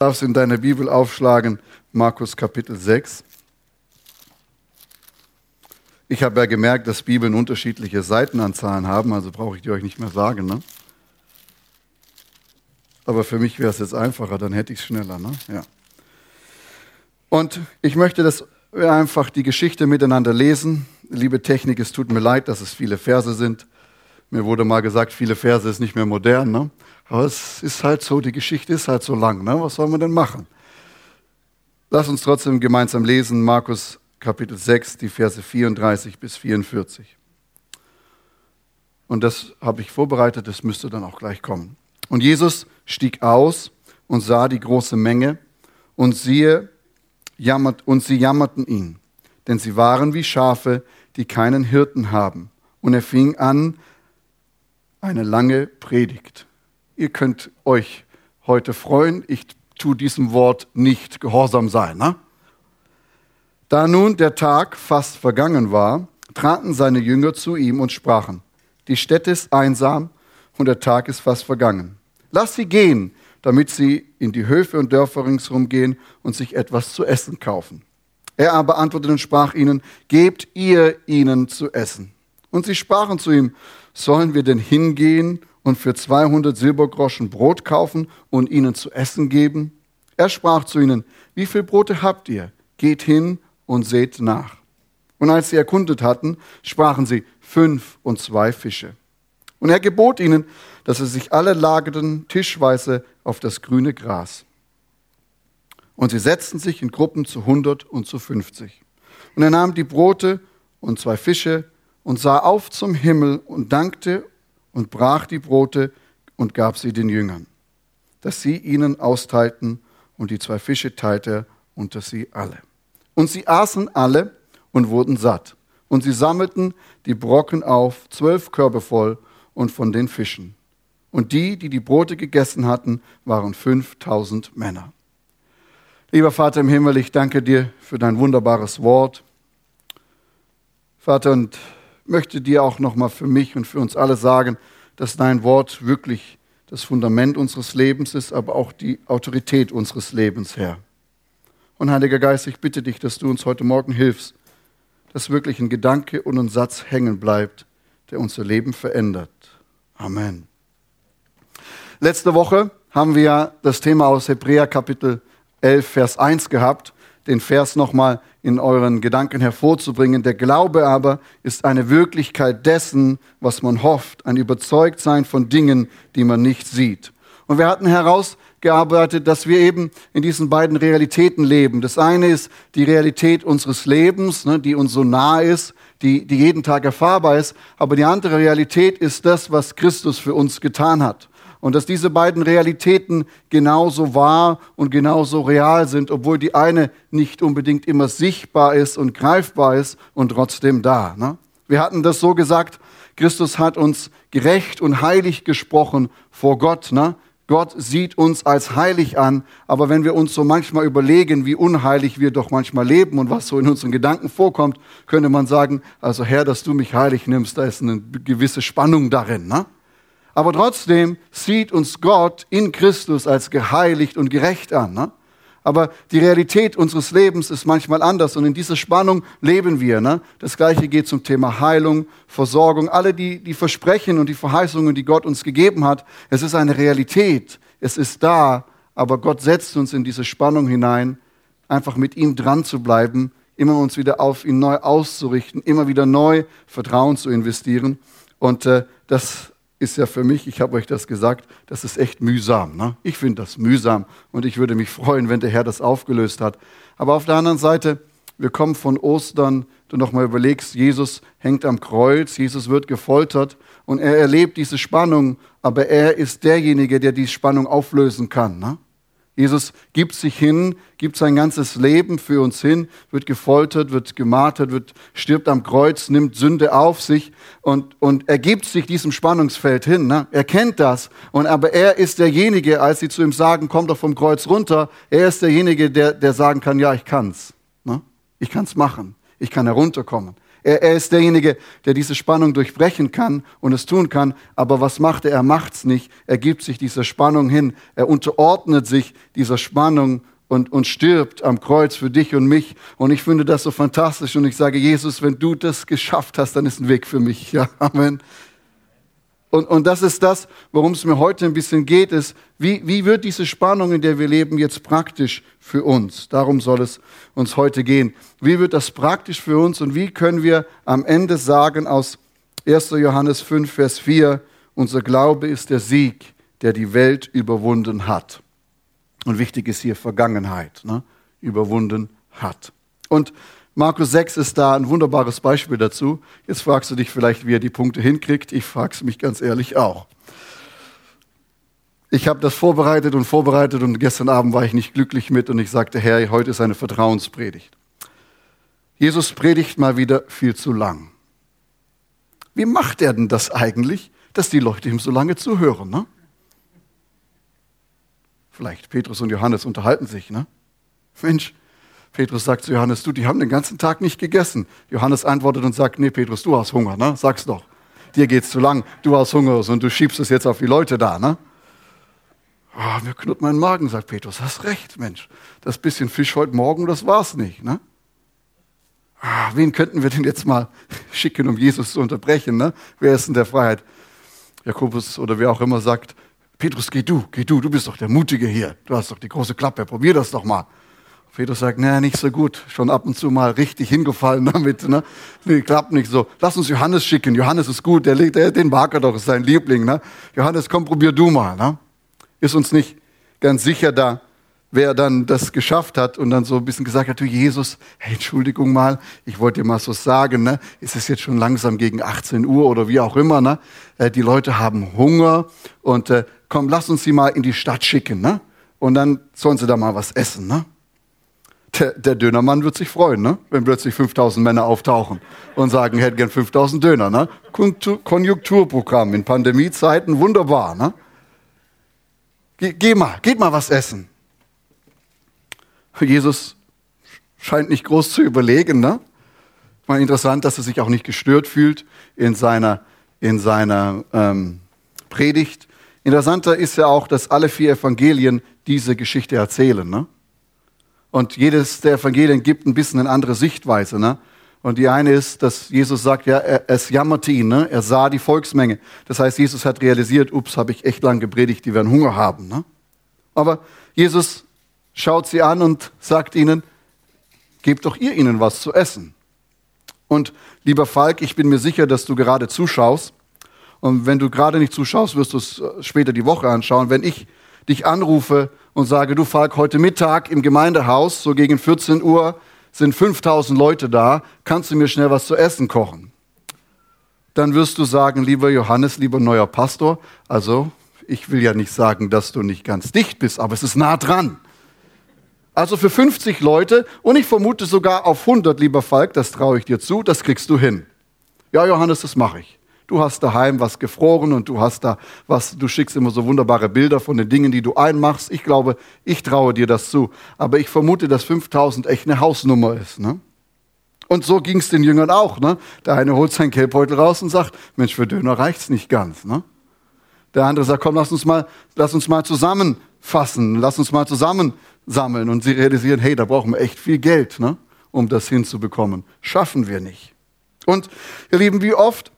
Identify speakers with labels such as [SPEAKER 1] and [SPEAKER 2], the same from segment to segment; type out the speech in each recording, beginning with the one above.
[SPEAKER 1] darfst in deiner Bibel aufschlagen, Markus Kapitel 6. Ich habe ja gemerkt, dass Bibeln unterschiedliche Seitenanzahlen haben, also brauche ich die euch nicht mehr sagen. Ne? Aber für mich wäre es jetzt einfacher, dann hätte ich es schneller. Ne? Ja. Und ich möchte, dass wir einfach die Geschichte miteinander lesen. Liebe Technik, es tut mir leid, dass es viele Verse sind. Mir wurde mal gesagt, viele Verse ist nicht mehr modern. Ne? Aber es ist halt so, die Geschichte ist halt so lang. Ne? Was soll man denn machen? Lass uns trotzdem gemeinsam lesen, Markus Kapitel 6, die Verse 34 bis 44. Und das habe ich vorbereitet, das müsste dann auch gleich kommen. Und Jesus stieg aus und sah die große Menge und siehe, jammert, und sie jammerten ihn, denn sie waren wie Schafe, die keinen Hirten haben. Und er fing an, eine lange Predigt. Ihr könnt euch heute freuen. Ich tue diesem Wort nicht gehorsam sein. Ne? Da nun der Tag fast vergangen war, traten seine Jünger zu ihm und sprachen, die Stätte ist einsam und der Tag ist fast vergangen. Lass sie gehen, damit sie in die Höfe und Dörfer ringsherum gehen und sich etwas zu essen kaufen. Er aber antwortete und sprach ihnen, gebt ihr ihnen zu essen. Und sie sprachen zu ihm, sollen wir denn hingehen und für 200 Silbergroschen Brot kaufen und ihnen zu essen geben? Er sprach zu ihnen, wie viel Brote habt ihr? Geht hin und seht nach. Und als sie erkundet hatten, sprachen sie fünf und zwei Fische. Und er gebot ihnen, dass sie sich alle lagerten tischweise auf das grüne Gras. Und sie setzten sich in Gruppen zu hundert und zu fünfzig. Und er nahm die Brote und zwei Fische und sah auf zum Himmel und dankte und brach die Brote und gab sie den Jüngern, dass sie ihnen austeilten, und die zwei Fische teilte er unter sie alle. Und sie aßen alle und wurden satt. Und sie sammelten die Brocken auf, zwölf Körbe voll, und von den Fischen. Und die, die die Brote gegessen hatten, waren 5000 Männer. Lieber Vater im Himmel, ich danke dir für dein wunderbares Wort. Vater, und möchte dir auch nochmal für mich und für uns alle sagen, dass dein Wort wirklich das Fundament unseres Lebens ist, aber auch die Autorität unseres Lebens, Herr. Und Heiliger Geist, ich bitte dich, dass du uns heute Morgen hilfst, dass wirklich ein Gedanke und ein Satz hängen bleibt, der unser Leben verändert. Amen. Letzte Woche haben wir das Thema aus Hebräer Kapitel 11, Vers 1 gehabt, den Vers nochmal in euren Gedanken hervorzubringen. Der Glaube aber ist eine Wirklichkeit dessen, was man hofft, ein Überzeugtsein von Dingen, die man nicht sieht. Und wir hatten herausgearbeitet, dass wir eben in diesen beiden Realitäten leben. Das eine ist die Realität unseres Lebens, ne, die uns so nah ist, die, die jeden Tag erfahrbar ist. Aber die andere Realität ist das, was Christus für uns getan hat. Und dass diese beiden Realitäten genauso wahr und genauso real sind, obwohl die eine nicht unbedingt immer sichtbar ist und greifbar ist und trotzdem da. Ne? Wir hatten das so gesagt, Christus hat uns gerecht und heilig gesprochen vor Gott. Ne? Gott sieht uns als heilig an, aber wenn wir uns so manchmal überlegen, wie unheilig wir doch manchmal leben und was so in unseren Gedanken vorkommt, könnte man sagen, also Herr, dass du mich heilig nimmst, da ist eine gewisse Spannung darin. Ne? Aber trotzdem sieht uns Gott in Christus als geheiligt und gerecht an. Ne? Aber die Realität unseres Lebens ist manchmal anders und in dieser Spannung leben wir. Ne? Das gleiche geht zum Thema Heilung, Versorgung, alle die, die Versprechen und die Verheißungen, die Gott uns gegeben hat. Es ist eine Realität, es ist da, aber Gott setzt uns in diese Spannung hinein, einfach mit ihm dran zu bleiben, immer uns wieder auf ihn neu auszurichten, immer wieder neu Vertrauen zu investieren. Und äh, das ist ja für mich, ich habe euch das gesagt, das ist echt mühsam. Ne? Ich finde das mühsam und ich würde mich freuen, wenn der Herr das aufgelöst hat. Aber auf der anderen Seite, wir kommen von Ostern, du nochmal überlegst, Jesus hängt am Kreuz, Jesus wird gefoltert und er erlebt diese Spannung, aber er ist derjenige, der die Spannung auflösen kann. Ne? Jesus gibt sich hin, gibt sein ganzes Leben für uns hin, wird gefoltert, wird gemartert, wird, stirbt am Kreuz, nimmt Sünde auf sich und, und er gibt sich diesem Spannungsfeld hin. Ne? Er kennt das. Und, aber er ist derjenige, als sie zu ihm sagen, komm doch vom Kreuz runter, er ist derjenige, der, der sagen kann, ja, ich kann's. Ne? Ich kann's machen. Ich kann herunterkommen. Er, er ist derjenige, der diese Spannung durchbrechen kann und es tun kann. Aber was macht er? Er macht's nicht. Er gibt sich dieser Spannung hin. Er unterordnet sich dieser Spannung und, und stirbt am Kreuz für dich und mich. Und ich finde das so fantastisch. Und ich sage, Jesus, wenn du das geschafft hast, dann ist ein Weg für mich. Ja, Amen. Und, und das ist das, worum es mir heute ein bisschen geht, ist, wie, wie wird diese Spannung, in der wir leben, jetzt praktisch für uns? Darum soll es uns heute gehen. Wie wird das praktisch für uns und wie können wir am Ende sagen aus 1. Johannes 5, Vers 4, unser Glaube ist der Sieg, der die Welt überwunden hat. Und wichtig ist hier Vergangenheit, ne? überwunden hat. Und Markus 6 ist da ein wunderbares Beispiel dazu. Jetzt fragst du dich vielleicht, wie er die Punkte hinkriegt. Ich frage es mich ganz ehrlich auch. Ich habe das vorbereitet und vorbereitet und gestern Abend war ich nicht glücklich mit und ich sagte, Herr, heute ist eine Vertrauenspredigt. Jesus predigt mal wieder viel zu lang. Wie macht er denn das eigentlich, dass die Leute ihm so lange zuhören? Ne? Vielleicht Petrus und Johannes unterhalten sich. Ne? Mensch, Petrus sagt zu Johannes, du, die haben den ganzen Tag nicht gegessen. Johannes antwortet und sagt, nee, Petrus, du hast Hunger, ne? Sag's doch. Dir geht's zu lang, du hast Hunger und du schiebst es jetzt auf die Leute da, ne? Oh, mir knurrt mein Magen, sagt Petrus. Hast recht, Mensch. Das bisschen Fisch heute Morgen, das war's nicht, ne? Ah, wen könnten wir denn jetzt mal schicken, um Jesus zu unterbrechen, ne? Wer ist in der Freiheit? Jakobus oder wer auch immer sagt, Petrus, geh du, geh du, du bist doch der Mutige hier. Du hast doch die große Klappe, probier das doch mal. Petrus sagt, naja, nicht so gut. Schon ab und zu mal richtig hingefallen damit. Ne? Nee, klappt nicht so. Lass uns Johannes schicken. Johannes ist gut. Der, der, den mag er doch, ist sein Liebling. Ne? Johannes, komm, probier du mal. Ne? Ist uns nicht ganz sicher da, wer dann das geschafft hat und dann so ein bisschen gesagt hat, du Jesus, hey, Entschuldigung mal, ich wollte dir mal so sagen, ne? ist es jetzt schon langsam gegen 18 Uhr oder wie auch immer, ne? Äh, die Leute haben Hunger und äh, komm, lass uns sie mal in die Stadt schicken, ne? Und dann sollen sie da mal was essen, ne? Der, der Dönermann wird sich freuen, ne? wenn plötzlich 5000 Männer auftauchen und sagen, hätten gern 5000 Döner. Ne? Konjunkturprogramm in Pandemiezeiten, wunderbar. Ne? Geh, geh mal, geht mal was essen. Jesus scheint nicht groß zu überlegen. Ne? Mal interessant, dass er sich auch nicht gestört fühlt in seiner, in seiner ähm, Predigt. Interessanter ist ja auch, dass alle vier Evangelien diese Geschichte erzählen. Ne? Und jedes der Evangelien gibt ein bisschen eine andere Sichtweise. Ne? Und die eine ist, dass Jesus sagt, ja, er, es jammerte ihn, ne? er sah die Volksmenge. Das heißt, Jesus hat realisiert, ups, habe ich echt lang gepredigt, die werden Hunger haben. Ne? Aber Jesus schaut sie an und sagt ihnen, gebt doch ihr ihnen was zu essen. Und lieber Falk, ich bin mir sicher, dass du gerade zuschaust. Und wenn du gerade nicht zuschaust, wirst du es äh, später die Woche anschauen. Wenn ich dich anrufe und sage, du Falk, heute Mittag im Gemeindehaus, so gegen 14 Uhr, sind 5000 Leute da, kannst du mir schnell was zu essen kochen? Dann wirst du sagen, lieber Johannes, lieber neuer Pastor, also ich will ja nicht sagen, dass du nicht ganz dicht bist, aber es ist nah dran. Also für 50 Leute und ich vermute sogar auf 100, lieber Falk, das traue ich dir zu, das kriegst du hin. Ja, Johannes, das mache ich. Du hast daheim was gefroren und du hast da was, du schickst immer so wunderbare Bilder von den Dingen, die du einmachst. Ich glaube, ich traue dir das zu. Aber ich vermute, dass 5000 echt eine Hausnummer ist. Ne? Und so ging es den Jüngern auch. Ne? Der eine holt seinen Kelbbeutel raus und sagt, Mensch, für Döner reicht's nicht ganz. Ne? Der andere sagt, komm, lass uns mal, lass uns mal zusammenfassen, lass uns mal zusammensammeln. Und sie realisieren, hey, da brauchen wir echt viel Geld, ne? um das hinzubekommen. Schaffen wir nicht. Und ihr Lieben, wie oft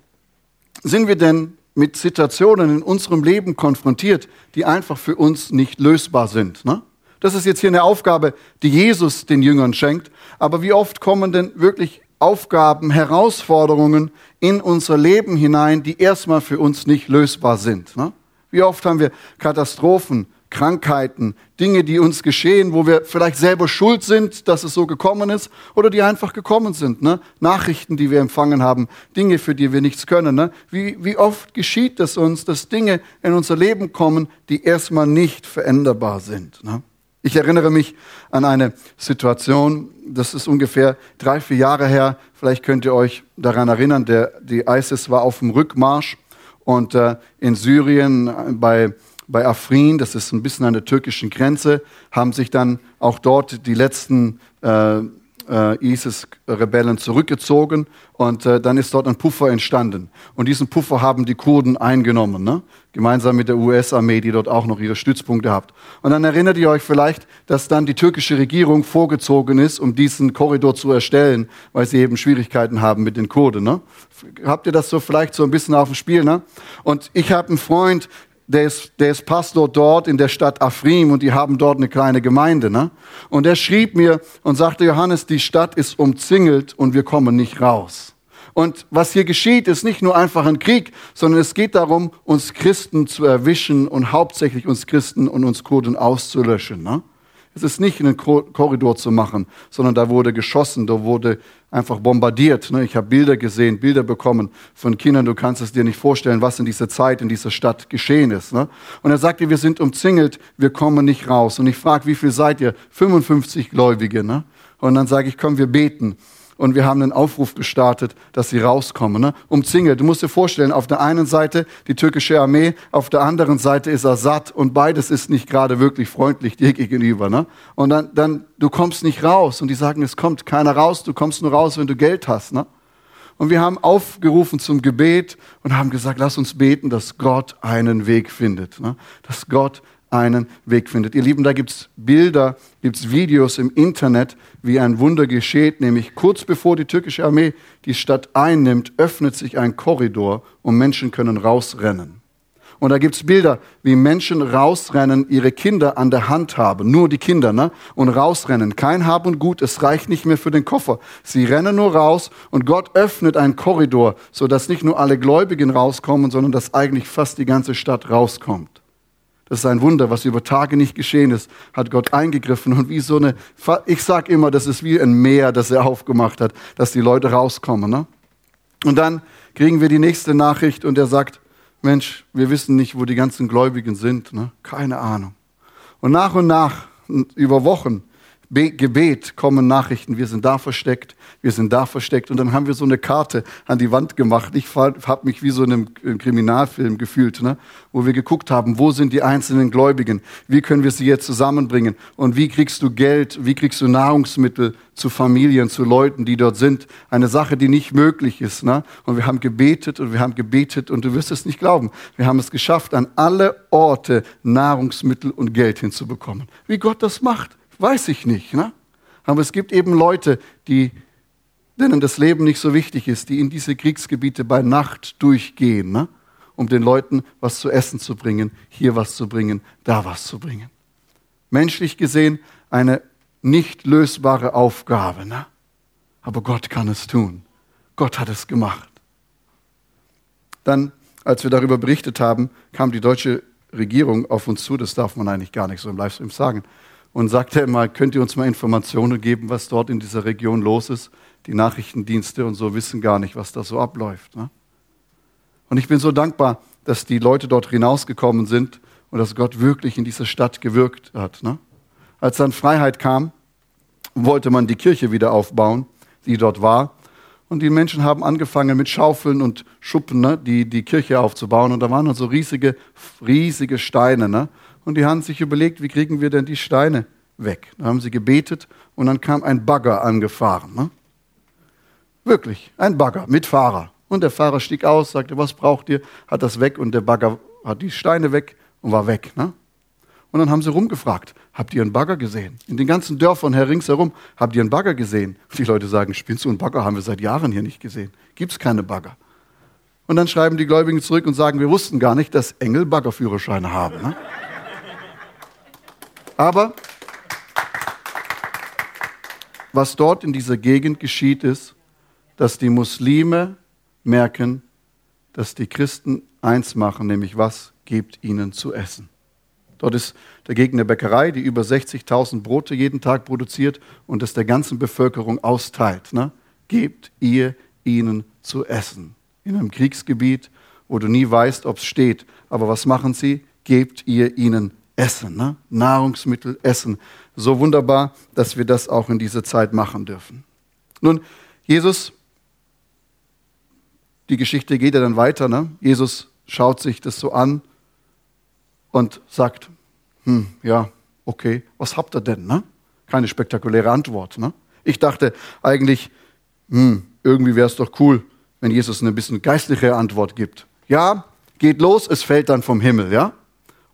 [SPEAKER 1] sind wir denn mit Situationen in unserem Leben konfrontiert, die einfach für uns nicht lösbar sind? Ne? Das ist jetzt hier eine Aufgabe, die Jesus den Jüngern schenkt. Aber wie oft kommen denn wirklich Aufgaben, Herausforderungen in unser Leben hinein, die erstmal für uns nicht lösbar sind? Ne? Wie oft haben wir Katastrophen, Krankheiten, Dinge, die uns geschehen, wo wir vielleicht selber schuld sind, dass es so gekommen ist, oder die einfach gekommen sind. Ne? Nachrichten, die wir empfangen haben, Dinge, für die wir nichts können. Ne? Wie, wie oft geschieht es uns, dass Dinge in unser Leben kommen, die erstmal nicht veränderbar sind. Ne? Ich erinnere mich an eine Situation, das ist ungefähr drei, vier Jahre her. Vielleicht könnt ihr euch daran erinnern, der, die ISIS war auf dem Rückmarsch und äh, in Syrien bei bei Afrin, das ist ein bisschen an der türkischen Grenze, haben sich dann auch dort die letzten äh, äh, ISIS-Rebellen zurückgezogen und äh, dann ist dort ein Puffer entstanden. Und diesen Puffer haben die Kurden eingenommen, ne? gemeinsam mit der US-Armee, die dort auch noch ihre Stützpunkte hat. Und dann erinnert ihr euch vielleicht, dass dann die türkische Regierung vorgezogen ist, um diesen Korridor zu erstellen, weil sie eben Schwierigkeiten haben mit den Kurden. Ne? Habt ihr das so vielleicht so ein bisschen auf dem Spiel? Ne? Und ich habe einen Freund, der ist, der ist Pastor dort in der Stadt Afrim und die haben dort eine kleine Gemeinde. Ne? Und er schrieb mir und sagte, Johannes, die Stadt ist umzingelt und wir kommen nicht raus. Und was hier geschieht, ist nicht nur einfach ein Krieg, sondern es geht darum, uns Christen zu erwischen und hauptsächlich uns Christen und uns Kurden auszulöschen. Ne? Es ist nicht einen Korridor zu machen, sondern da wurde geschossen, da wurde einfach bombardiert. Ne? Ich habe Bilder gesehen, Bilder bekommen von Kindern. Du kannst es dir nicht vorstellen, was in dieser Zeit, in dieser Stadt geschehen ist. Ne? Und er sagte, wir sind umzingelt, wir kommen nicht raus. Und ich frage, wie viel seid ihr? 55 Gläubige. Ne? Und dann sage ich, komm, wir beten und wir haben einen Aufruf gestartet, dass sie rauskommen. Ne? Umzingelt. Du musst dir vorstellen, auf der einen Seite die türkische Armee, auf der anderen Seite ist Assad und beides ist nicht gerade wirklich freundlich dir gegenüber. Ne? Und dann, dann, du kommst nicht raus und die sagen, es kommt keiner raus, du kommst nur raus, wenn du Geld hast. Ne? Und wir haben aufgerufen zum Gebet und haben gesagt, lass uns beten, dass Gott einen Weg findet. Ne? Dass Gott einen Weg findet. Ihr Lieben, da gibt's Bilder, gibt's Videos im Internet, wie ein Wunder geschieht, nämlich kurz bevor die türkische Armee die Stadt einnimmt, öffnet sich ein Korridor und Menschen können rausrennen. Und da gibt's Bilder, wie Menschen rausrennen, ihre Kinder an der Hand haben, nur die Kinder, ne? Und rausrennen. Kein Hab und Gut, es reicht nicht mehr für den Koffer. Sie rennen nur raus und Gott öffnet einen Korridor, sodass nicht nur alle Gläubigen rauskommen, sondern dass eigentlich fast die ganze Stadt rauskommt. Das ist ein Wunder, was über Tage nicht geschehen ist, hat Gott eingegriffen und wie so eine, ich sag immer, das ist wie ein Meer, das er aufgemacht hat, dass die Leute rauskommen. Ne? Und dann kriegen wir die nächste Nachricht und er sagt, Mensch, wir wissen nicht, wo die ganzen Gläubigen sind, ne? keine Ahnung. Und nach und nach, über Wochen, Gebet kommen Nachrichten, wir sind da versteckt, wir sind da versteckt. Und dann haben wir so eine Karte an die Wand gemacht. Ich habe mich wie so in einem Kriminalfilm gefühlt, ne? wo wir geguckt haben, wo sind die einzelnen Gläubigen, wie können wir sie jetzt zusammenbringen und wie kriegst du Geld, wie kriegst du Nahrungsmittel zu Familien, zu Leuten, die dort sind. Eine Sache, die nicht möglich ist. Ne? Und wir haben gebetet und wir haben gebetet und du wirst es nicht glauben. Wir haben es geschafft, an alle Orte Nahrungsmittel und Geld hinzubekommen. Wie Gott das macht Weiß ich nicht. Ne? Aber es gibt eben Leute, die, denen das Leben nicht so wichtig ist, die in diese Kriegsgebiete bei Nacht durchgehen, ne? um den Leuten was zu essen zu bringen, hier was zu bringen, da was zu bringen. Menschlich gesehen eine nicht lösbare Aufgabe. Ne? Aber Gott kann es tun. Gott hat es gemacht. Dann, als wir darüber berichtet haben, kam die deutsche Regierung auf uns zu. Das darf man eigentlich gar nicht so im Livestream sagen und sagte immer, könnt ihr uns mal Informationen geben, was dort in dieser Region los ist? Die Nachrichtendienste und so wissen gar nicht, was da so abläuft. Ne? Und ich bin so dankbar, dass die Leute dort hinausgekommen sind und dass Gott wirklich in dieser Stadt gewirkt hat. Ne? Als dann Freiheit kam, wollte man die Kirche wieder aufbauen, die dort war. Und die Menschen haben angefangen mit Schaufeln und Schuppen, ne, die, die Kirche aufzubauen. Und da waren dann so riesige, riesige Steine. Ne? Und die haben sich überlegt, wie kriegen wir denn die Steine weg. Da haben sie gebetet und dann kam ein Bagger angefahren. Ne? Wirklich, ein Bagger mit Fahrer. Und der Fahrer stieg aus, sagte, was braucht ihr? Hat das weg und der Bagger hat die Steine weg und war weg. Ne? Und dann haben sie rumgefragt, habt ihr einen Bagger gesehen? In den ganzen Dörfern her ringsherum, habt ihr einen Bagger gesehen? Die Leute sagen, spinnst du einen Bagger? Haben wir seit Jahren hier nicht gesehen. Gibt es keine Bagger. Und dann schreiben die Gläubigen zurück und sagen, wir wussten gar nicht, dass Engel Baggerführerscheine haben. Ne? Aber was dort in dieser Gegend geschieht, ist, dass die Muslime merken, dass die Christen eins machen, nämlich was gibt ihnen zu essen. Dort ist dagegen eine Bäckerei, die über 60.000 Brote jeden Tag produziert und das der ganzen Bevölkerung austeilt. Ne? Gebt ihr ihnen zu essen. In einem Kriegsgebiet, wo du nie weißt, ob es steht. Aber was machen sie? Gebt ihr ihnen Essen, ne? Nahrungsmittel, Essen. So wunderbar, dass wir das auch in dieser Zeit machen dürfen. Nun, Jesus, die Geschichte geht ja dann weiter. Ne? Jesus schaut sich das so an und sagt, hm, ja, okay, was habt ihr denn? Ne? Keine spektakuläre Antwort. Ne? Ich dachte eigentlich, hm, irgendwie wäre es doch cool, wenn Jesus eine bisschen geistliche Antwort gibt. Ja, geht los, es fällt dann vom Himmel, ja?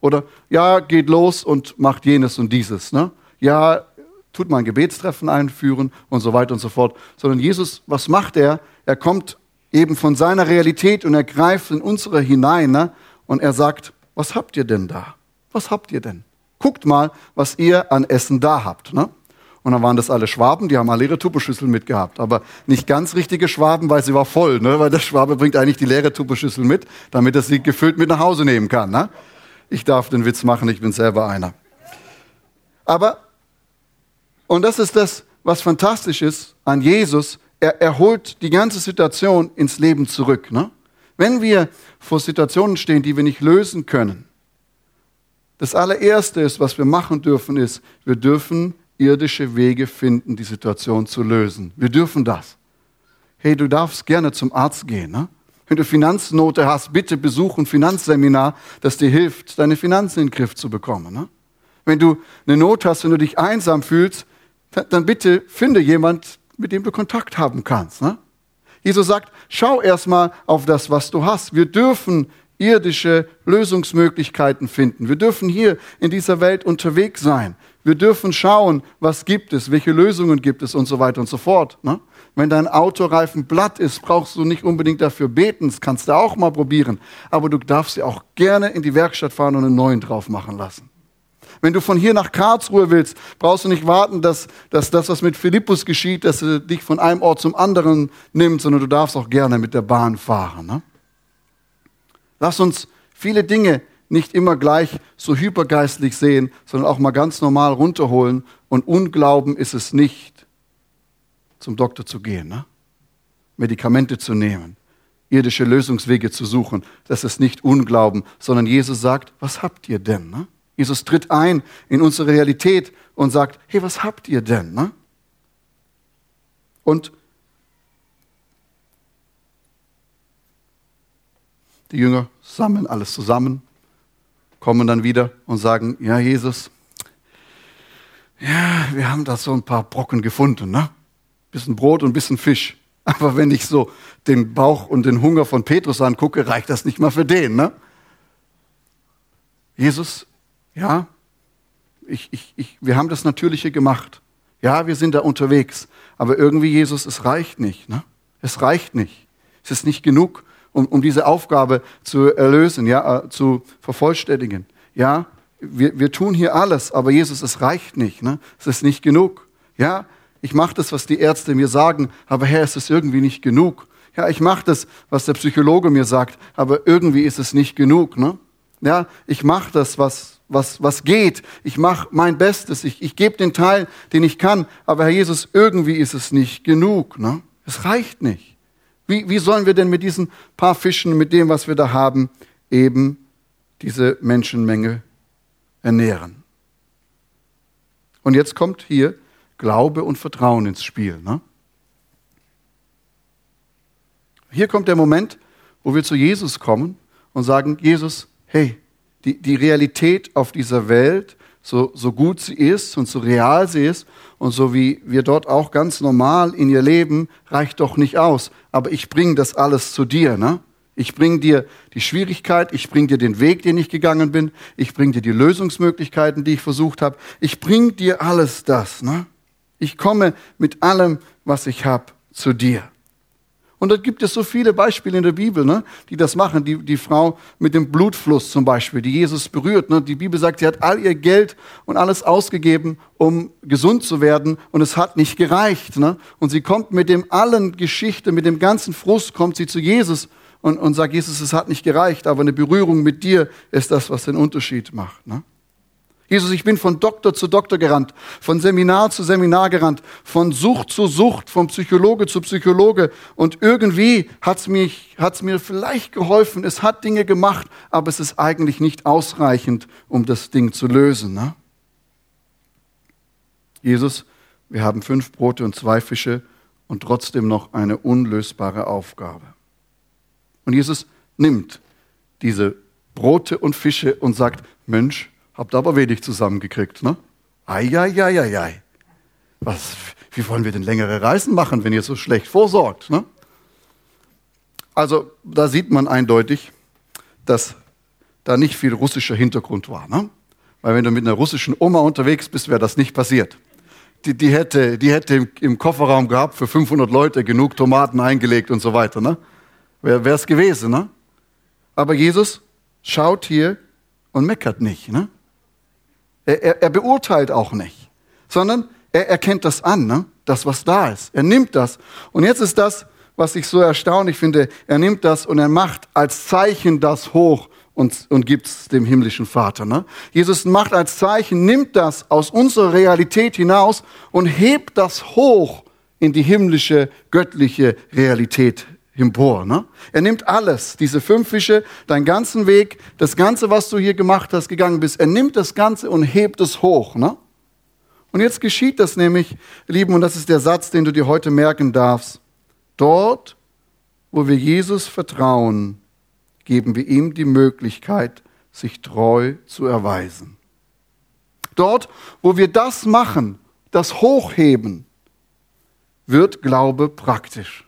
[SPEAKER 1] Oder ja, geht los und macht jenes und dieses, ne? Ja, tut mal ein Gebetstreffen einführen und so weiter und so fort. Sondern Jesus, was macht er? Er kommt eben von seiner Realität und er greift in unsere hinein ne? und er sagt, was habt ihr denn da? Was habt ihr denn? Guckt mal, was ihr an Essen da habt. Ne? Und dann waren das alle Schwaben, die haben alle ihre Tupperschüssel mitgehabt. Aber nicht ganz richtige Schwaben, weil sie war voll, ne? weil der Schwabe bringt eigentlich die leere Tupperschüssel mit, damit er sie gefüllt mit nach Hause nehmen kann. Ne? Ich darf den Witz machen, ich bin selber einer. Aber, und das ist das, was fantastisch ist an Jesus, er, er holt die ganze Situation ins Leben zurück. Ne? Wenn wir vor Situationen stehen, die wir nicht lösen können, das allererste ist, was wir machen dürfen, ist, wir dürfen irdische Wege finden, die Situation zu lösen. Wir dürfen das. Hey, du darfst gerne zum Arzt gehen. Ne? Wenn du Finanznote hast, bitte besuch ein Finanzseminar, das dir hilft, deine Finanzen in den Griff zu bekommen. Ne? Wenn du eine Not hast, wenn du dich einsam fühlst, dann bitte finde jemand, mit dem du Kontakt haben kannst. Ne? Jesus sagt, schau erstmal auf das, was du hast. Wir dürfen irdische Lösungsmöglichkeiten finden. Wir dürfen hier in dieser Welt unterwegs sein. Wir dürfen schauen, was gibt es, welche Lösungen gibt es und so weiter und so fort. Ne? Wenn dein Autoreifen blatt ist, brauchst du nicht unbedingt dafür beten. Das kannst du auch mal probieren. Aber du darfst sie auch gerne in die Werkstatt fahren und einen neuen drauf machen lassen. Wenn du von hier nach Karlsruhe willst, brauchst du nicht warten, dass, dass das, was mit Philippus geschieht, dass er dich von einem Ort zum anderen nimmt, sondern du darfst auch gerne mit der Bahn fahren. Ne? Lass uns viele Dinge nicht immer gleich so hypergeistlich sehen, sondern auch mal ganz normal runterholen. Und Unglauben ist es nicht, zum Doktor zu gehen, ne? Medikamente zu nehmen, irdische Lösungswege zu suchen. Das ist nicht Unglauben, sondern Jesus sagt, was habt ihr denn? Ne? Jesus tritt ein in unsere Realität und sagt, hey, was habt ihr denn? Ne? Und die Jünger sammeln alles zusammen, kommen dann wieder und sagen, ja, Jesus, ja, wir haben da so ein paar Brocken gefunden, ne? Bisschen Brot und bisschen Fisch. Aber wenn ich so den Bauch und den Hunger von Petrus angucke, reicht das nicht mal für den, ne? Jesus ja, ich, ich, ich, wir haben das Natürliche gemacht. Ja, wir sind da unterwegs. Aber irgendwie, Jesus, es reicht nicht. Ne? Es reicht nicht. Es ist nicht genug, um, um diese Aufgabe zu erlösen, ja, äh, zu vervollständigen. Ja, wir, wir tun hier alles, aber Jesus, es reicht nicht. Ne? Es ist nicht genug. Ja, ich mache das, was die Ärzte mir sagen, aber Herr, es ist irgendwie nicht genug. Ja, ich mache das, was der Psychologe mir sagt, aber irgendwie ist es nicht genug. Ne? Ja, ich mache das, was, was, was geht. Ich mache mein Bestes. Ich, ich gebe den Teil, den ich kann. Aber Herr Jesus, irgendwie ist es nicht genug. Ne? Es reicht nicht. Wie, wie sollen wir denn mit diesen paar Fischen, mit dem, was wir da haben, eben diese Menschenmenge ernähren? Und jetzt kommt hier Glaube und Vertrauen ins Spiel. Ne? Hier kommt der Moment, wo wir zu Jesus kommen und sagen, Jesus, hey, die, die Realität auf dieser Welt, so, so gut sie ist und so real sie ist und so wie wir dort auch ganz normal in ihr leben, reicht doch nicht aus. Aber ich bringe das alles zu dir. Ne? Ich bringe dir die Schwierigkeit, ich bringe dir den Weg, den ich gegangen bin, ich bringe dir die Lösungsmöglichkeiten, die ich versucht habe. Ich bringe dir alles das. Ne? Ich komme mit allem, was ich habe, zu dir. Und da gibt es so viele Beispiele in der Bibel, ne, die das machen. Die, die Frau mit dem Blutfluss zum Beispiel, die Jesus berührt. Ne. Die Bibel sagt, sie hat all ihr Geld und alles ausgegeben, um gesund zu werden. Und es hat nicht gereicht. Ne. Und sie kommt mit dem allen Geschichte, mit dem ganzen Frust, kommt sie zu Jesus und, und sagt, Jesus, es hat nicht gereicht. Aber eine Berührung mit dir ist das, was den Unterschied macht. Ne. Jesus, ich bin von Doktor zu Doktor gerannt, von Seminar zu Seminar gerannt, von Sucht zu Sucht, von Psychologe zu Psychologe. Und irgendwie hat es mir vielleicht geholfen, es hat Dinge gemacht, aber es ist eigentlich nicht ausreichend, um das Ding zu lösen. Ne? Jesus, wir haben fünf Brote und zwei Fische und trotzdem noch eine unlösbare Aufgabe. Und Jesus nimmt diese Brote und Fische und sagt, Mensch, Habt aber wenig zusammengekriegt, ne? Eieieiei. Was, wie wollen wir denn längere Reisen machen, wenn ihr so schlecht vorsorgt? Ne? Also da sieht man eindeutig, dass da nicht viel russischer Hintergrund war. Ne? Weil wenn du mit einer russischen Oma unterwegs bist, wäre das nicht passiert. Die, die, hätte, die hätte im Kofferraum gehabt für 500 Leute genug Tomaten eingelegt und so weiter. Ne? Wäre es gewesen. Ne? Aber Jesus schaut hier und meckert nicht. Ne? Er, er, beurteilt auch nicht, sondern er erkennt das an, ne? das, was da ist. Er nimmt das. Und jetzt ist das, was ich so erstaunlich finde, er nimmt das und er macht als Zeichen das hoch und, und gibt es dem himmlischen Vater. Ne? Jesus macht als Zeichen, nimmt das aus unserer Realität hinaus und hebt das hoch in die himmlische, göttliche Realität empor. Ne? Er nimmt alles, diese fünf Fische, deinen ganzen Weg, das Ganze, was du hier gemacht hast, gegangen bist. Er nimmt das Ganze und hebt es hoch. Ne? Und jetzt geschieht das nämlich, Lieben, und das ist der Satz, den du dir heute merken darfst. Dort, wo wir Jesus vertrauen, geben wir ihm die Möglichkeit, sich treu zu erweisen. Dort, wo wir das machen, das Hochheben, wird Glaube praktisch.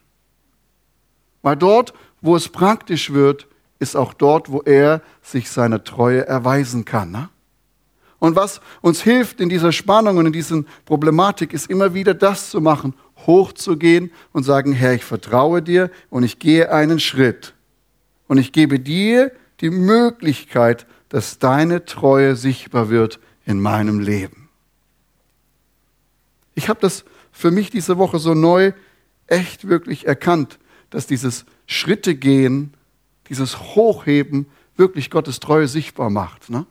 [SPEAKER 1] Weil dort, wo es praktisch wird, ist auch dort, wo er sich seine Treue erweisen kann. Ne? Und was uns hilft in dieser Spannung und in dieser Problematik, ist immer wieder das zu machen, hochzugehen und sagen, Herr, ich vertraue dir und ich gehe einen Schritt. Und ich gebe dir die Möglichkeit, dass deine Treue sichtbar wird in meinem Leben. Ich habe das für mich diese Woche so neu echt wirklich erkannt, dass dieses Schritte gehen, dieses Hochheben wirklich Gottes Treue sichtbar macht. Ne?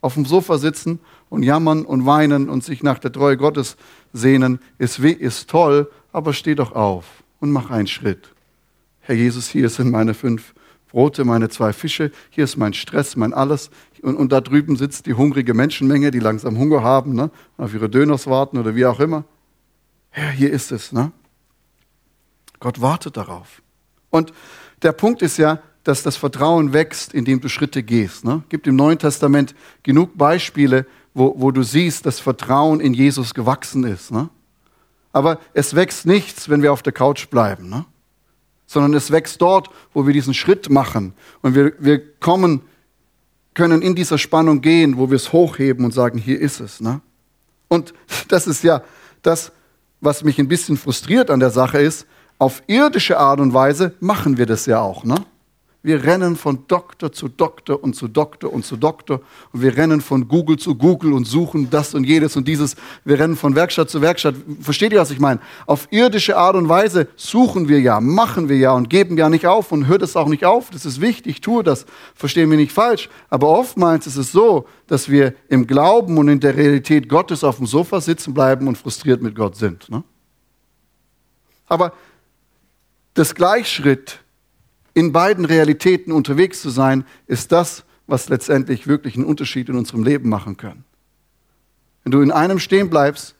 [SPEAKER 1] Auf dem Sofa sitzen und jammern und weinen und sich nach der Treue Gottes sehnen, ist, ist toll, aber steh doch auf und mach einen Schritt. Herr Jesus, hier sind meine fünf Brote, meine zwei Fische, hier ist mein Stress, mein alles. Und, und da drüben sitzt die hungrige Menschenmenge, die langsam Hunger haben, ne? auf ihre Döners warten oder wie auch immer. Herr, hier ist es. Ne? Gott wartet darauf. Und der Punkt ist ja, dass das Vertrauen wächst, indem du Schritte gehst. Ne? Gibt im Neuen Testament genug Beispiele, wo, wo du siehst, dass Vertrauen in Jesus gewachsen ist. Ne? Aber es wächst nichts, wenn wir auf der Couch bleiben, ne? sondern es wächst dort, wo wir diesen Schritt machen und wir, wir kommen, können in dieser Spannung gehen, wo wir es hochheben und sagen, hier ist es. Ne? Und das ist ja das, was mich ein bisschen frustriert an der Sache ist, auf irdische Art und Weise machen wir das ja auch. Ne? Wir rennen von Doktor zu Doktor und zu Doktor und zu Doktor. Und wir rennen von Google zu Google und suchen das und jedes und dieses. Wir rennen von Werkstatt zu Werkstatt. Versteht ihr, was ich meine? Auf irdische Art und Weise suchen wir ja, machen wir ja und geben ja nicht auf und hört es auch nicht auf. Das ist wichtig, tue das. Verstehen wir nicht falsch. Aber oftmals ist es so, dass wir im Glauben und in der Realität Gottes auf dem Sofa sitzen bleiben und frustriert mit Gott sind. Ne? Aber das Gleichschritt in beiden Realitäten unterwegs zu sein, ist das, was letztendlich wirklich einen Unterschied in unserem Leben machen kann. Wenn du in einem stehen bleibst,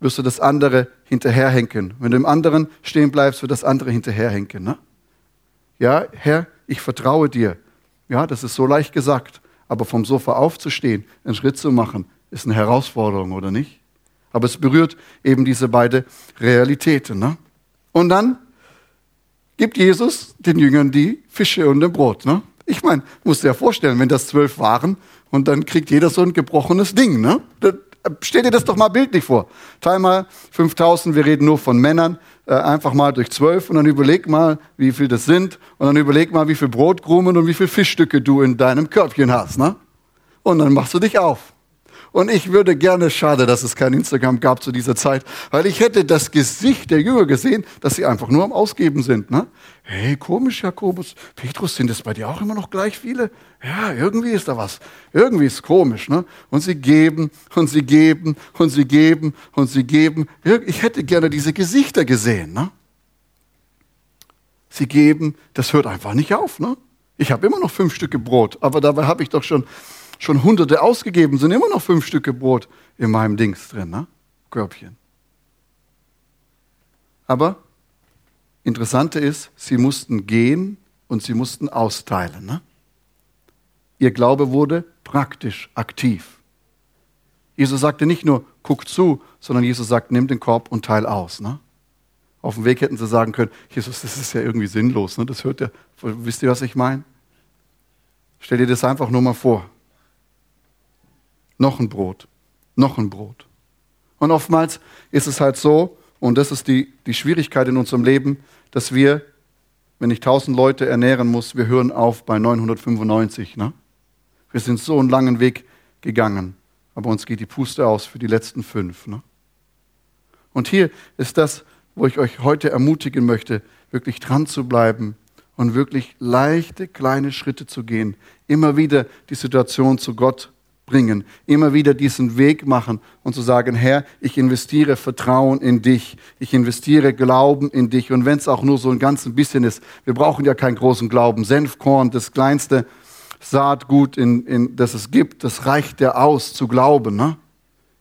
[SPEAKER 1] wirst du das andere hinterherhenken. Wenn du im anderen stehen bleibst, wird das andere hinterherhenken. Ne? Ja, Herr, ich vertraue dir. Ja, das ist so leicht gesagt. Aber vom Sofa aufzustehen, einen Schritt zu machen, ist eine Herausforderung, oder nicht? Aber es berührt eben diese beiden Realitäten. Ne? Und dann gibt Jesus den Jüngern die Fische und ein Brot. Ne? Ich meine, musst dir ja vorstellen, wenn das zwölf waren und dann kriegt jeder so ein gebrochenes Ding. Ne? Stell dir das doch mal bildlich vor. Teil mal 5000, wir reden nur von Männern, äh, einfach mal durch zwölf und dann überleg mal, wie viel das sind und dann überleg mal, wie viel Brotkrumen und wie viel Fischstücke du in deinem Körbchen hast. Ne? Und dann machst du dich auf. Und ich würde gerne, schade, dass es kein Instagram gab zu dieser Zeit, weil ich hätte das Gesicht der Jünger gesehen, dass sie einfach nur am Ausgeben sind. Ne? Hey, komisch, Jakobus. Petrus, sind es bei dir auch immer noch gleich viele? Ja, irgendwie ist da was. Irgendwie ist komisch. Ne? Und sie geben und sie geben und sie geben und sie geben. Ich hätte gerne diese Gesichter gesehen. Ne? Sie geben, das hört einfach nicht auf. Ne? Ich habe immer noch fünf Stücke Brot, aber dabei habe ich doch schon schon Hunderte ausgegeben, sind immer noch fünf Stücke Brot in meinem Dings drin, ne? Körbchen. Aber Interessante ist, sie mussten gehen und sie mussten austeilen. Ne? Ihr Glaube wurde praktisch aktiv. Jesus sagte nicht nur, guck zu, sondern Jesus sagt, nimm den Korb und teil aus. Ne? Auf dem Weg hätten sie sagen können, Jesus, das ist ja irgendwie sinnlos. Ne? Das hört ja, wisst ihr, was ich meine? Stell dir das einfach nur mal vor. Noch ein Brot, noch ein Brot. Und oftmals ist es halt so, und das ist die, die Schwierigkeit in unserem Leben, dass wir, wenn ich tausend Leute ernähren muss, wir hören auf bei 995. Ne? Wir sind so einen langen Weg gegangen, aber uns geht die Puste aus für die letzten fünf. Ne? Und hier ist das, wo ich euch heute ermutigen möchte, wirklich dran zu bleiben und wirklich leichte kleine Schritte zu gehen, immer wieder die Situation zu Gott bringen, immer wieder diesen Weg machen und zu sagen, Herr, ich investiere Vertrauen in dich, ich investiere Glauben in dich und wenn es auch nur so ein ganz bisschen ist, wir brauchen ja keinen großen Glauben, Senfkorn, das kleinste Saatgut, in, in, das es gibt, das reicht ja aus zu glauben. Ne?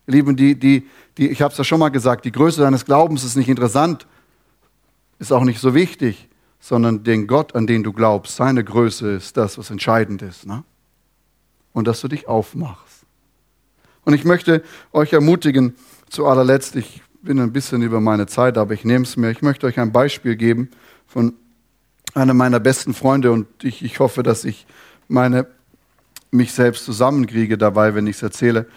[SPEAKER 1] Lieben, die, die, die, ich habe es ja schon mal gesagt, die Größe deines Glaubens ist nicht interessant, ist auch nicht so wichtig, sondern den Gott, an den du glaubst, seine Größe ist das, was entscheidend ist. Ne? Und dass du dich aufmachst. Und ich möchte euch ermutigen, zu allerletzt, ich bin ein bisschen über meine Zeit, aber ich nehme es mir, ich möchte euch ein Beispiel geben von einem meiner besten Freunde und ich, ich hoffe, dass ich meine, mich selbst zusammenkriege dabei, wenn ich es erzähle.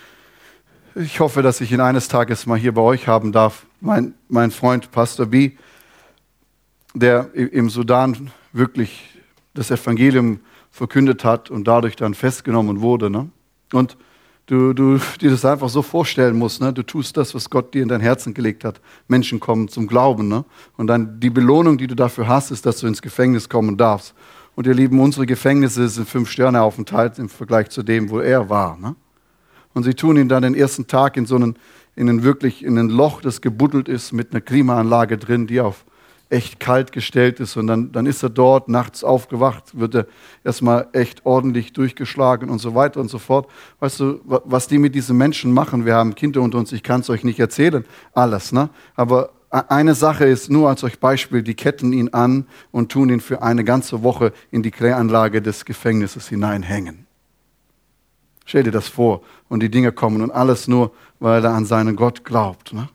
[SPEAKER 1] Ich hoffe, dass ich ihn eines Tages mal hier bei euch haben darf. Mein, mein Freund Pastor B., der im Sudan wirklich das Evangelium verkündet hat und dadurch dann festgenommen wurde. Ne? Und du, du dir das einfach so vorstellen musst. Ne? Du tust das, was Gott dir in dein Herzen gelegt hat. Menschen kommen zum Glauben. Ne? Und dann die Belohnung, die du dafür hast, ist, dass du ins Gefängnis kommen darfst. Und ihr Lieben, unsere Gefängnisse sind fünf Sterne Aufenthalt im Vergleich zu dem, wo er war. Ne? Und sie tun ihn dann den ersten Tag in so einen, in einen wirklich, in ein Loch, das gebuddelt ist, mit einer Klimaanlage drin, die auf echt kalt gestellt ist. Und dann, dann ist er dort nachts aufgewacht, wird er erstmal echt ordentlich durchgeschlagen und so weiter und so fort. Weißt du, was die mit diesen Menschen machen? Wir haben Kinder unter uns, ich kann es euch nicht erzählen, alles. Ne? Aber eine Sache ist nur als euch Beispiel, die ketten ihn an und tun ihn für eine ganze Woche in die Kläranlage des Gefängnisses hineinhängen. Stell dir das vor. Und die Dinge kommen und alles nur, weil er an seinen Gott glaubt. Ne?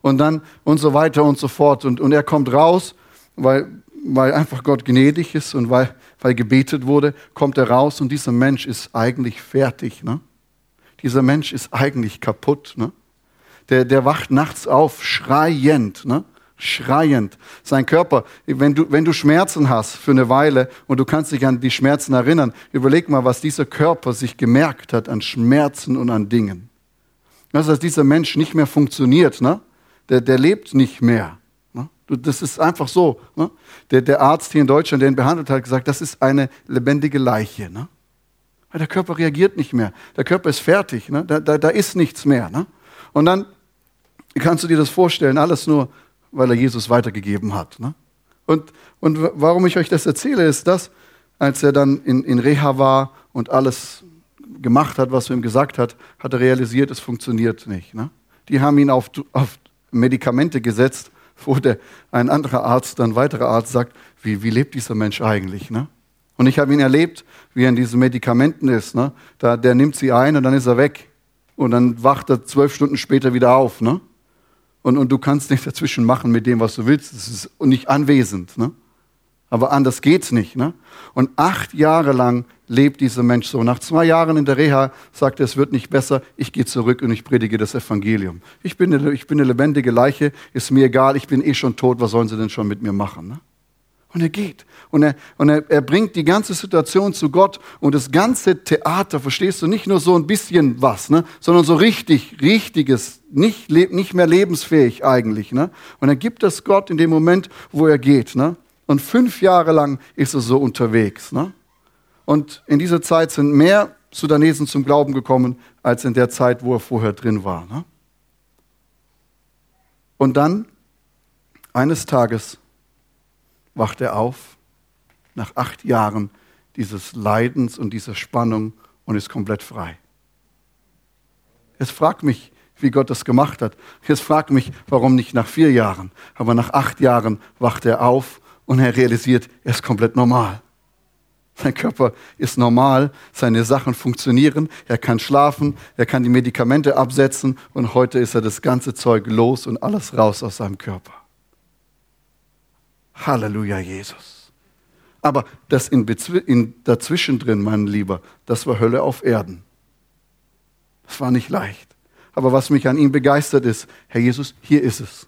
[SPEAKER 1] Und dann und so weiter und so fort. Und, und er kommt raus, weil, weil einfach Gott gnädig ist und weil, weil gebetet wurde, kommt er raus und dieser Mensch ist eigentlich fertig. Ne? Dieser Mensch ist eigentlich kaputt. Ne? der, der wacht nachts auf, schreiend, ne? schreiend. Sein Körper, wenn du, wenn du Schmerzen hast für eine Weile und du kannst dich an die Schmerzen erinnern, überleg mal, was dieser Körper sich gemerkt hat an Schmerzen und an Dingen. Also, dass dieser Mensch nicht mehr funktioniert, ne? Der, der lebt nicht mehr. Ne? Das ist einfach so. Ne? Der, der Arzt hier in Deutschland, der ihn behandelt hat, gesagt, das ist eine lebendige Leiche. Ne? Der Körper reagiert nicht mehr. Der Körper ist fertig. Da, da, da ist nichts mehr. Und dann kannst du dir das vorstellen? Alles nur, weil er Jesus weitergegeben hat. Und, und warum ich euch das erzähle, ist das, als er dann in, in Reha war und alles gemacht hat, was er ihm gesagt hat, hat er realisiert, es funktioniert nicht. Ne? Die haben ihn auf, auf Medikamente gesetzt, wo der, ein anderer Arzt, ein weiterer Arzt sagt, wie, wie lebt dieser Mensch eigentlich? Ne? Und ich habe ihn erlebt, wie er in diesen Medikamenten ist. Ne? Da, der nimmt sie ein und dann ist er weg. Und dann wacht er zwölf Stunden später wieder auf. Ne? Und, und du kannst nichts dazwischen machen mit dem, was du willst. Das ist nicht anwesend. Ne? Aber anders geht's nicht. Ne? Und acht Jahre lang lebt dieser Mensch so. Nach zwei Jahren in der Reha sagt er, es wird nicht besser, ich gehe zurück und ich predige das Evangelium. Ich bin, eine, ich bin eine lebendige Leiche, ist mir egal, ich bin eh schon tot, was sollen sie denn schon mit mir machen? Ne? Und er geht. Und, er, und er, er bringt die ganze Situation zu Gott und das ganze Theater, verstehst du, nicht nur so ein bisschen was, ne, sondern so richtig, richtiges, nicht, nicht mehr lebensfähig eigentlich. Ne? Und er gibt das Gott in dem Moment, wo er geht. Ne? Und fünf Jahre lang ist er so unterwegs. Ne? Und in dieser Zeit sind mehr Sudanesen zum Glauben gekommen, als in der Zeit, wo er vorher drin war. Ne? Und dann, eines Tages, wacht er auf nach acht Jahren dieses Leidens und dieser Spannung und ist komplett frei. Jetzt fragt mich, wie Gott das gemacht hat. Jetzt fragt mich, warum nicht nach vier Jahren. Aber nach acht Jahren wacht er auf und er realisiert, er ist komplett normal. Sein Körper ist normal, seine Sachen funktionieren, er kann schlafen, er kann die Medikamente absetzen und heute ist er das ganze Zeug los und alles raus aus seinem Körper. Halleluja, Jesus. Aber das in, in dazwischen drin, mein Lieber, das war Hölle auf Erden. Das war nicht leicht. Aber was mich an ihm begeistert ist, Herr Jesus, hier ist es.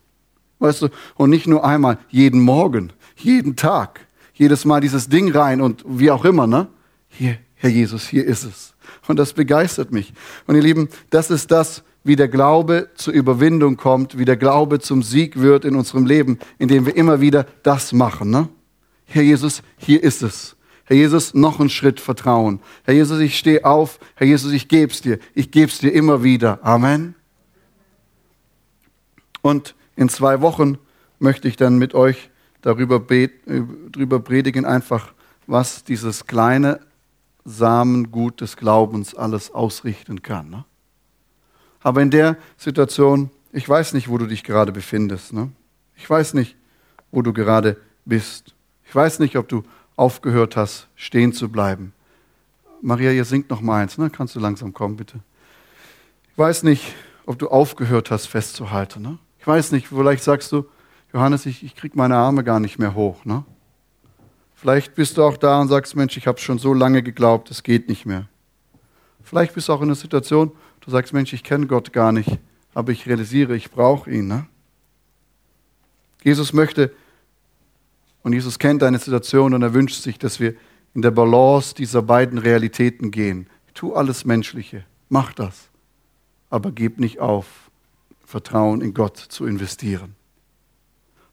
[SPEAKER 1] Weißt du, und nicht nur einmal, jeden Morgen, jeden Tag jedes Mal dieses Ding rein und wie auch immer, ne? Hier, Herr Jesus, hier ist es. Und das begeistert mich. Und ihr Lieben, das ist das, wie der Glaube zur Überwindung kommt, wie der Glaube zum Sieg wird in unserem Leben, indem wir immer wieder das machen, ne? Herr Jesus, hier ist es. Herr Jesus, noch einen Schritt Vertrauen. Herr Jesus, ich stehe auf. Herr Jesus, ich geb's dir. Ich geb's dir immer wieder. Amen. Und in zwei Wochen möchte ich dann mit euch darüber, darüber predigen, einfach, was dieses kleine Samengut des Glaubens alles ausrichten kann. Ne? Aber in der Situation, ich weiß nicht, wo du dich gerade befindest. Ne? Ich weiß nicht, wo du gerade bist. Ich weiß nicht, ob du aufgehört hast, stehen zu bleiben. Maria, ihr singt noch mal eins, ne? Kannst du langsam kommen, bitte? Ich weiß nicht, ob du aufgehört hast, festzuhalten. Ne? Ich weiß nicht, vielleicht sagst du, Johannes, ich, ich kriege meine Arme gar nicht mehr hoch. Ne? Vielleicht bist du auch da und sagst, Mensch, ich habe schon so lange geglaubt, es geht nicht mehr. Vielleicht bist du auch in einer Situation, du sagst, Mensch, ich kenne Gott gar nicht, aber ich realisiere, ich brauche ihn. Ne? Jesus möchte und Jesus kennt deine Situation und er wünscht sich, dass wir in der Balance dieser beiden Realitäten gehen. Tu alles Menschliche, mach das, aber gib nicht auf, Vertrauen in Gott zu investieren.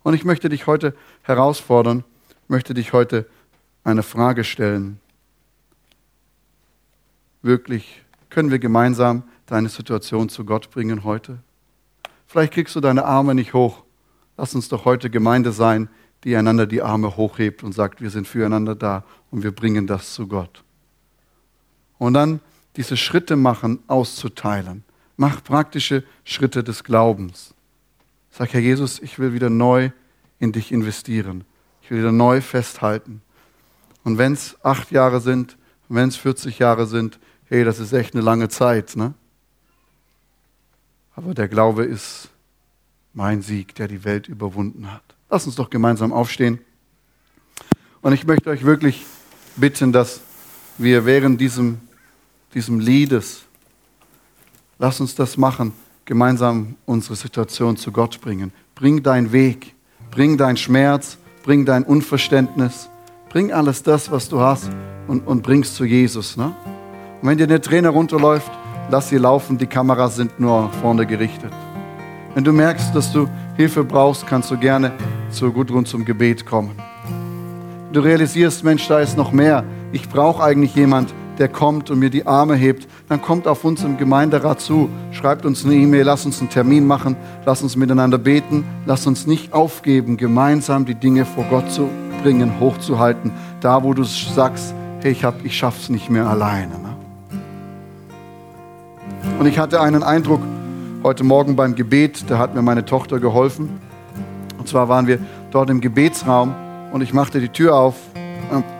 [SPEAKER 1] Und ich möchte dich heute herausfordern, möchte dich heute eine Frage stellen. Wirklich, können wir gemeinsam deine Situation zu Gott bringen heute? Vielleicht kriegst du deine Arme nicht hoch. Lass uns doch heute Gemeinde sein, die einander die Arme hochhebt und sagt, wir sind füreinander da und wir bringen das zu Gott. Und dann diese Schritte machen, auszuteilen. Mach praktische Schritte des Glaubens. Sag, Herr Jesus, ich will wieder neu in dich investieren. Ich will wieder neu festhalten. Und wenn es acht Jahre sind, wenn es 40 Jahre sind, hey, das ist echt eine lange Zeit. Ne? Aber der Glaube ist mein Sieg, der die Welt überwunden hat. Lass uns doch gemeinsam aufstehen. Und ich möchte euch wirklich bitten, dass wir während diesem, diesem Liedes, lass uns das machen, gemeinsam unsere Situation zu Gott bringen. Bring deinen Weg, bring deinen Schmerz, bring dein Unverständnis, bring alles das, was du hast und, und bring's zu Jesus. Ne? Und wenn dir eine Träne runterläuft, lass sie laufen, die Kameras sind nur vorne gerichtet. Wenn du merkst, dass du Hilfe brauchst, kannst du gerne zu Gudrun zum Gebet kommen. Du realisierst, Mensch, da ist noch mehr. Ich brauche eigentlich jemand, der kommt und mir die Arme hebt, dann kommt auf uns im Gemeinderat zu, schreibt uns eine E-Mail, lasst uns einen Termin machen, lasst uns miteinander beten, lasst uns nicht aufgeben, gemeinsam die Dinge vor Gott zu bringen, hochzuhalten, da wo du sagst, hey, ich, hab, ich schaff's nicht mehr alleine. Ne? Und ich hatte einen Eindruck heute Morgen beim Gebet, da hat mir meine Tochter geholfen. Und zwar waren wir dort im Gebetsraum und ich machte die Tür auf,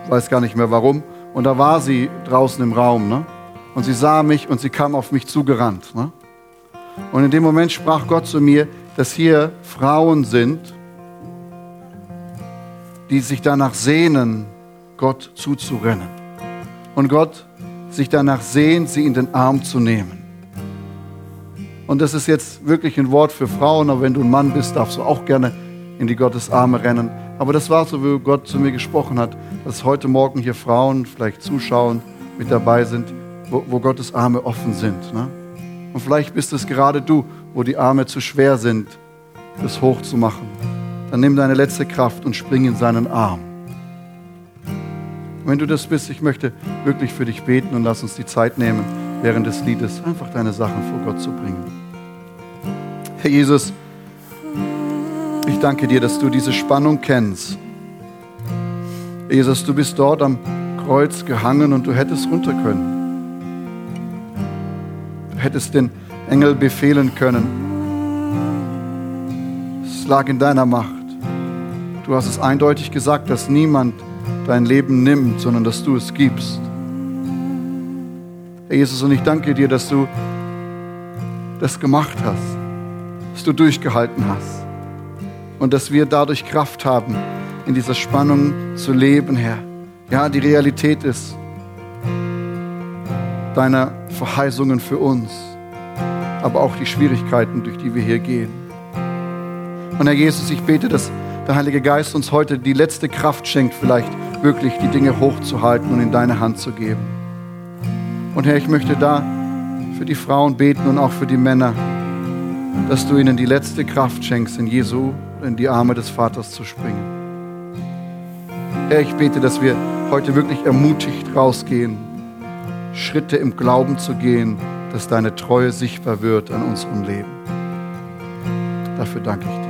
[SPEAKER 1] weiß gar nicht mehr warum, und da war sie draußen im Raum. Ne? Und sie sah mich und sie kam auf mich zugerannt. Ne? Und in dem Moment sprach Gott zu mir, dass hier Frauen sind, die sich danach sehnen, Gott zuzurennen. Und Gott sich danach sehnt, sie in den Arm zu nehmen. Und das ist jetzt wirklich ein Wort für Frauen, aber wenn du ein Mann bist, darfst du auch gerne in die Gottes Arme rennen. Aber das war so, wie Gott zu mir gesprochen hat, dass heute Morgen hier Frauen vielleicht zuschauen, mit dabei sind, wo, wo Gottes Arme offen sind. Ne? Und vielleicht bist es gerade du, wo die Arme zu schwer sind, das hochzumachen. Dann nimm deine letzte Kraft und spring in seinen Arm. Und wenn du das bist, ich möchte wirklich für dich beten und lass uns die Zeit nehmen, während des Liedes einfach deine Sachen vor Gott zu bringen. Herr Jesus, ich danke dir, dass du diese Spannung kennst. Jesus, du bist dort am Kreuz gehangen und du hättest runter können. Du hättest den Engel befehlen können. Es lag in deiner Macht. Du hast es eindeutig gesagt, dass niemand dein Leben nimmt, sondern dass du es gibst. Jesus, und ich danke dir, dass du das gemacht hast, dass du durchgehalten hast und dass wir dadurch Kraft haben, in dieser Spannung zu leben, Herr. Ja, die Realität ist deiner Verheißungen für uns, aber auch die Schwierigkeiten, durch die wir hier gehen. Und Herr Jesus, ich bete, dass der Heilige Geist uns heute die letzte Kraft schenkt, vielleicht wirklich die Dinge hochzuhalten und in deine Hand zu geben. Und Herr, ich möchte da für die Frauen beten und auch für die Männer, dass du ihnen die letzte Kraft schenkst, in Jesu, in die Arme des Vaters zu springen. Herr, ich bete, dass wir heute wirklich ermutigt rausgehen, Schritte im Glauben zu gehen, dass deine Treue sichtbar wird an unserem Leben. Dafür danke ich dir.